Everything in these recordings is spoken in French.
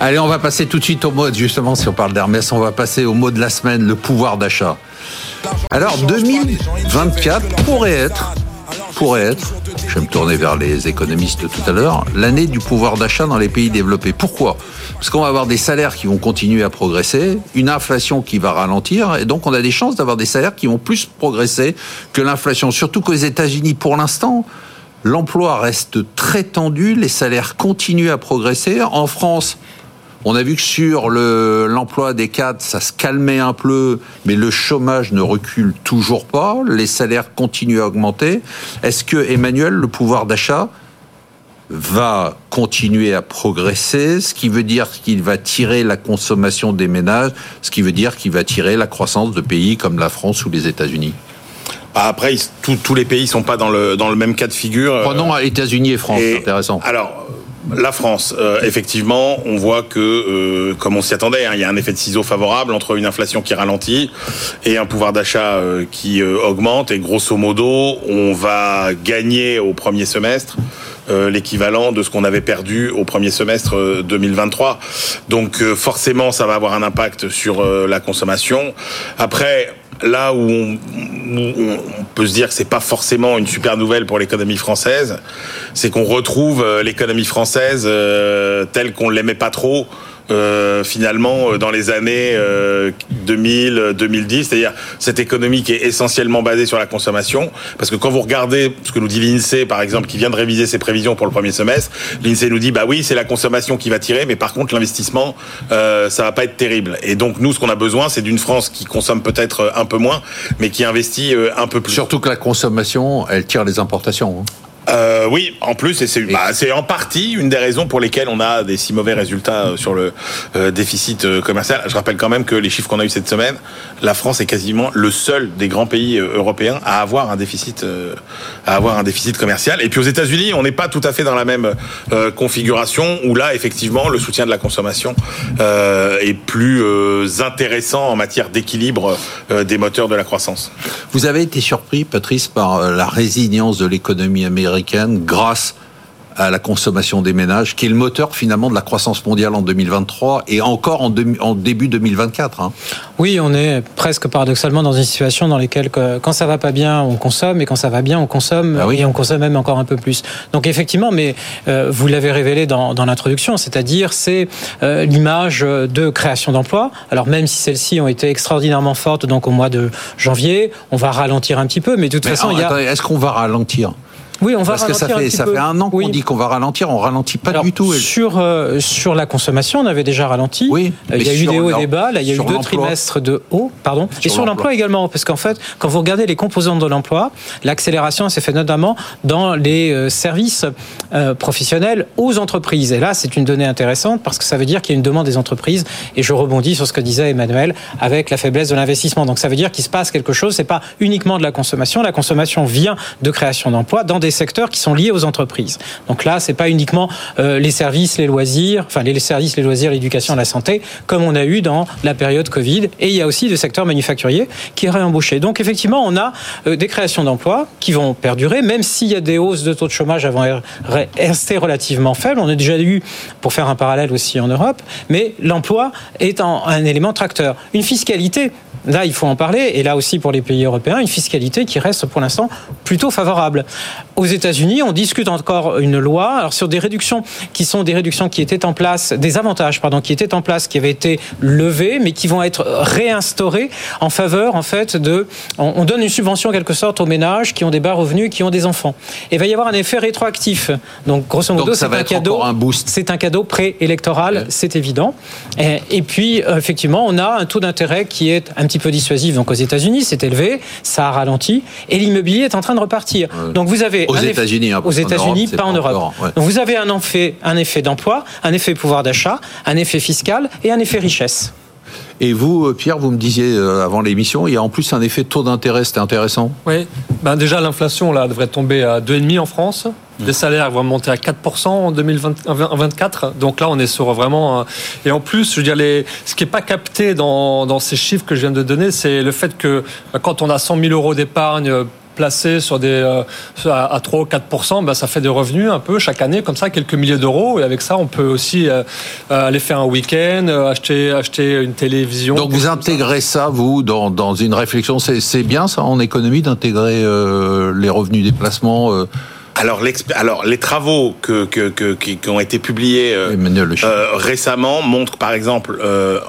Allez, on va passer tout de suite au mot, justement, si on parle d'Hermès, on va passer au mot de la semaine, le pouvoir d'achat. Alors, 2024 pourrait être, pourrait être, je vais me tourner vers les économistes tout à l'heure, l'année du pouvoir d'achat dans les pays développés. Pourquoi? Parce qu'on va avoir des salaires qui vont continuer à progresser, une inflation qui va ralentir, et donc on a des chances d'avoir des salaires qui vont plus progresser que l'inflation. Surtout qu'aux États-Unis, pour l'instant, l'emploi reste très tendu, les salaires continuent à progresser. En France, on a vu que sur l'emploi des cadres, ça se calmait un peu, mais le chômage ne recule toujours pas. Les salaires continuent à augmenter. Est-ce que Emmanuel, le pouvoir d'achat va continuer à progresser, ce qui veut dire qu'il va tirer la consommation des ménages, ce qui veut dire qu'il va tirer la croissance de pays comme la France ou les États-Unis? Après, tous les pays sont pas dans le, dans le même cas de figure. Prenons États-Unis et France, c'est intéressant. Alors, la France, euh, effectivement, on voit que, euh, comme on s'y attendait, hein, il y a un effet de ciseau favorable entre une inflation qui ralentit et un pouvoir d'achat euh, qui augmente. Et grosso modo, on va gagner au premier semestre l'équivalent de ce qu'on avait perdu au premier semestre 2023. Donc forcément, ça va avoir un impact sur la consommation. Après, là où on, peut se dire que c'est pas forcément une super nouvelle pour l'économie française, c'est qu'on retrouve euh, l'économie française euh, telle qu'on l'aimait pas trop euh, finalement euh, dans les années 2000, euh, 2010, c'est-à-dire cette économie qui est essentiellement basée sur la consommation. Parce que quand vous regardez ce que nous dit l'INSEE, par exemple, qui vient de réviser ses prévisions pour le premier semestre, l'INSEE nous dit bah oui, c'est la consommation qui va tirer, mais par contre l'investissement, euh, ça va pas être terrible. Et donc nous, ce qu'on a besoin, c'est d'une France qui consomme peut-être un peu moins, mais qui investit un peu plus. Surtout que la consommation, elle tire les importations. Hein. Euh, oui, en plus, et c'est bah, en partie une des raisons pour lesquelles on a des si mauvais résultats euh, sur le euh, déficit commercial. Je rappelle quand même que les chiffres qu'on a eu cette semaine, la France est quasiment le seul des grands pays européens à avoir un déficit, à avoir un déficit commercial. Et puis aux États-Unis, on n'est pas tout à fait dans la même configuration où là, effectivement, le soutien de la consommation est plus intéressant en matière d'équilibre des moteurs de la croissance. Vous avez été surpris, Patrice, par la résilience de l'économie américaine grâce à la consommation des ménages, qui est le moteur finalement de la croissance mondiale en 2023 et encore en, début 2024. Hein. Oui, on est presque paradoxalement dans une situation dans laquelle quand ça va pas bien, on consomme, et quand ça va bien, on consomme, ah et on consomme même encore un peu plus. Donc effectivement, mais euh, vous l'avez révélé dans, l'introduction, c'est-à-dire c'est euh, l'image de création d'emplois. Alors même si celles-ci ont été extraordinairement fortes, donc au mois de janvier, on va ralentir un petit peu, mais de toute façon, il y a... Est-ce qu'on va ralentir? Oui, on va Parce que ça fait, ça fait un an qu'on dit qu'on va ralentir, on ralentit pas du tout. Sur, euh, sur la consommation, on avait déjà ralenti. Oui, il y a eu des hauts et des bas, là il y a eu deux trimestres de hauts, pardon. et sur l'emploi également, parce qu'en fait, quand vous regardez les composantes de l'emploi, l'accélération s'est faite notamment dans les euh, services euh, professionnels aux entreprises. Et là, c'est une donnée intéressante parce que ça veut dire qu'il y a une demande des entreprises. Et je rebondis sur ce que disait Emmanuel avec la faiblesse de l'investissement. Donc ça veut dire qu'il se passe quelque chose. C'est pas uniquement de la consommation. La consommation vient de création d'emplois dans des secteurs qui sont liés aux entreprises. Donc là, c'est pas uniquement euh, les services, les loisirs, enfin les services, les loisirs, l'éducation, la santé, comme on a eu dans la période Covid. Et il y a aussi le secteur manufacturier qui est. Donc effectivement, on a euh, des créations d'emplois qui vont perdurer, même s'il y a des hausses de taux de chômage avant rester relativement faibles. On a déjà eu, pour faire un parallèle aussi en Europe, mais l'emploi est un élément tracteur. Une fiscalité Là, il faut en parler. Et là aussi, pour les pays européens, une fiscalité qui reste pour l'instant plutôt favorable. Aux États-Unis, on discute encore une loi alors sur des réductions qui sont des réductions qui étaient en place, des avantages, pardon, qui étaient en place, qui avaient été levés, mais qui vont être réinstaurés en faveur, en fait, de. On, donne une subvention en quelque sorte aux ménages qui ont des bas revenus, qui ont des enfants. Et il va y avoir un effet rétroactif. Donc, grosso modo, c'est un cadeau. Un boost. C'est un cadeau préélectoral, c'est évident. Et, et puis, euh, effectivement, on a un taux d'intérêt qui est un petit peu dissuasif. Donc aux États-Unis, c'est élevé, ça a ralenti, et l'immobilier est en train de repartir. Donc vous avez aux États-Unis, hein, aux États-Unis, pas, en Europe. Donc vous avez un effet, un effet d'emploi, un effet pouvoir d'achat, un effet fiscal et un effet richesse. Et vous, euh, Pierre, vous me disiez euh, avant l'émission, il y a en plus un effet taux d'intérêt, c'était intéressant? Oui, ben déjà l'inflation là devrait tomber à 2,5 en France. Les salaires vont monter à 4% en 2024. Donc là, on est sur vraiment. Et en plus, je veux dire, les... ce qui n'est pas capté dans, dans ces chiffres que je viens de donner, c'est le fait que bah, quand on a 100 000 euros d'épargne placé sur des euh, à 3 ou 4% ben, ça fait des revenus un peu chaque année, comme ça, quelques milliers d'euros. Et avec ça, on peut aussi euh, aller faire un week-end, acheter, acheter une télévision. Donc vous intégrez ça, vous, dans, dans une réflexion. C'est bien ça en économie d'intégrer les revenus des placements alors, alors, les travaux que, que, que, qui ont été publiés récemment montrent, par exemple,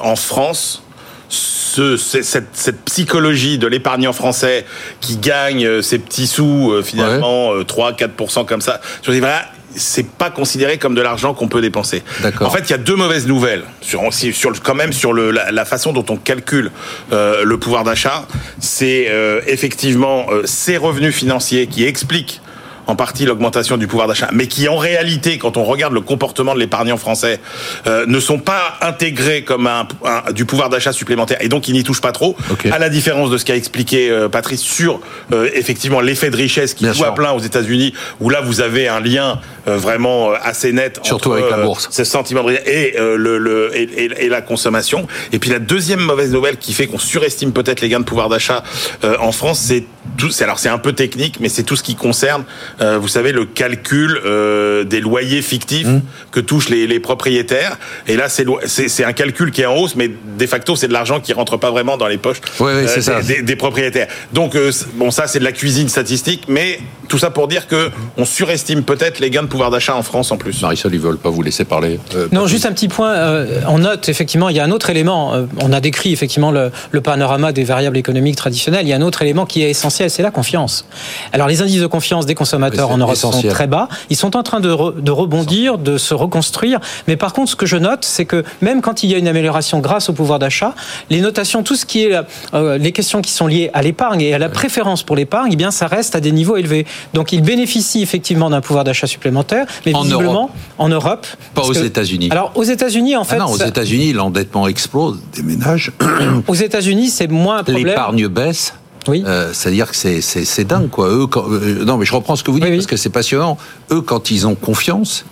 en France, ce, cette, cette, psychologie de l'épargnant français qui gagne euh, ses petits sous euh, finalement 3-4% euh, comme ça. Je dis voilà, c'est pas considéré comme de l'argent qu'on peut dépenser. En fait, il y a deux mauvaises nouvelles sur, sur quand même sur le, la, façon dont on calcule le pouvoir d'achat. C'est effectivement ces revenus financiers qui expliquent en partie l'augmentation du pouvoir d'achat, mais qui en réalité, quand on regarde le comportement de l'épargnant français, euh, ne sont pas intégrés comme un, du pouvoir d'achat supplémentaire et donc ils n'y touchent pas trop. À la différence de ce qu'a expliqué euh, Patrice sur euh, effectivement l'effet de richesse qui joue à plein aux États-Unis, où là vous avez un lien vraiment assez net surtout avec la bourse, ce sentiment de et le, le et, et, la consommation. Et puis la deuxième mauvaise nouvelle qui fait qu'on surestime peut-être les gains de pouvoir d'achat en France, c'est tout. Alors c'est un peu technique, mais c'est tout ce qui concerne euh, vous savez, le calcul euh, des loyers fictifs mmh. que touchent les, les, propriétaires. Et là, c'est un calcul qui est en hausse, mais de facto, c'est de l'argent qui rentre pas vraiment dans les poches euh, des, des, propriétaires. Donc, bon, ça, c'est de la cuisine statistique, mais tout ça pour dire que on surestime peut-être les gains de pouvoir d'achat en France en plus. Marisol, ils veulent pas vous laisser parler. non, juste un petit point. on note effectivement, il y a un autre élément. on a décrit effectivement le, le, panorama des variables économiques traditionnelles. Il y a un autre élément qui est essentiel, c'est la confiance. Alors, les indices de confiance des consommateurs en Europe sont très bas. Ils sont en train de, de rebondir, de se reconstruire. Mais par contre, ce que je note, c'est que même quand il y a une amélioration grâce au pouvoir d'achat, les notations, tout ce qui est euh, les questions qui sont liées à l'épargne et à la préférence pour l'épargne, eh bien, ça reste à des niveaux élevés. Donc, ils bénéficient effectivement d'un pouvoir d'achat supplémentaire, mais en visiblement Europe. en Europe. Pas aux États-Unis. Alors, aux États-Unis, en ah fait. non, aux États-Unis, l'endettement explose des ménages. aux États-Unis, c'est moins un problème. L'épargne baisse. Oui. Euh, c'est-à-dire que c'est dingue, quoi. Eux, euh, non, mais je reprends ce que vous dites parce que c'est passionnant. Eux, quand ils ont confiance,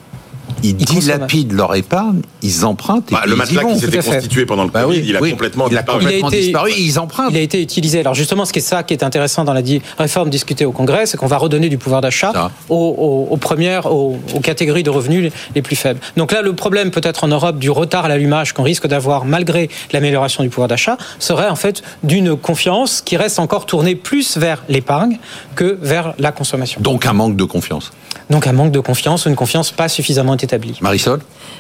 ils, dilapident leur épargne, ils empruntent. Et bah, le matelas qui s'était constitué pendant le bah Covid, il a complètement, il a complètement disparu. Ils empruntent. Il a été utilisé. Alors justement, ce qui est ça qui est intéressant dans la réforme discutée au Congrès, c'est qu'on va redonner du pouvoir d'achat aux, aux, premières, aux, aux, catégories de revenus les plus faibles. Donc là, le problème peut-être en Europe du retard à l'allumage qu'on risque d'avoir malgré l'amélioration du pouvoir d'achat serait en fait d'une confiance qui reste encore tournée plus vers l'épargne que vers la consommation. Donc un manque de confiance. Donc un manque de confiance ou une confiance pas suffisamment établie. Marisol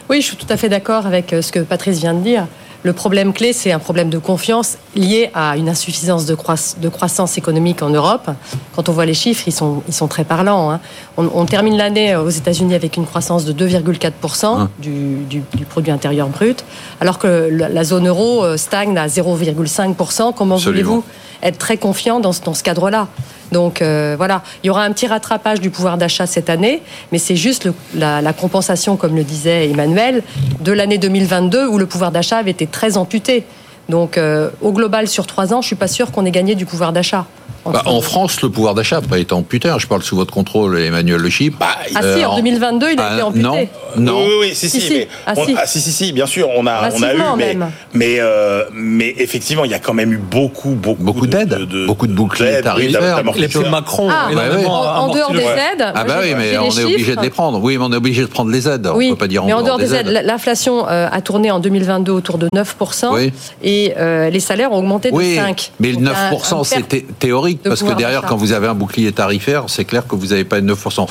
Oui, je suis tout à fait d'accord avec euh, ce que Patrice vient de dire. Le problème clé, c'est un problème de confiance lié à une insuffisance de, croissance économique en Europe. Quand on voit les chiffres, ils sont, ils sont très parlants. Hein. On, termine l'année aux États-Unis avec une croissance de 2,4% hein. du, du, produit intérieur brut, alors que la zone euro euh, stagne à 0,5%. Comment voulez-vous être très confiant dans, dans ce cadre-là donc euh, voilà, il y aura un petit rattrapage du pouvoir d'achat cette année, mais c'est juste la, compensation, comme le disait Emmanuel, de l'année 2022 où le pouvoir d'achat avait été très amputé. Donc euh, au global, sur trois ans, je suis pas sûr qu'on ait gagné du pouvoir d'achat. Bah, en France, le pouvoir d'achat n'a pas été amputé. Hein. Je parle sous votre contrôle, Emmanuel Le Chip. Bah, ah si, en 2022, il a été amputé. Non, non. Oui, oui, si, si. si, mais ah, si. Ah, si, si, bien sûr, on a, on a eu, mais, mais, euh, mais, effectivement, il y a quand même eu beaucoup, beaucoup, beaucoup d'aides, beaucoup de boucliers tarifaires. Les plans Macron, ah, en, dehors des aides. Ah bah oui, mais on est obligé de les prendre. Oui, mais on est obligé de prendre les aides. Oui, on peut pas dire en mais en dehors des aides. L'inflation euh, a tourné en 2022 autour de 9%. Et euh, les salaires ont augmenté de 5%. Mais le 9%, c'est théorique, parce que derrière, quand vous avez un bouclier tarifaire, c'est clair que vous n'avez pas de 9%.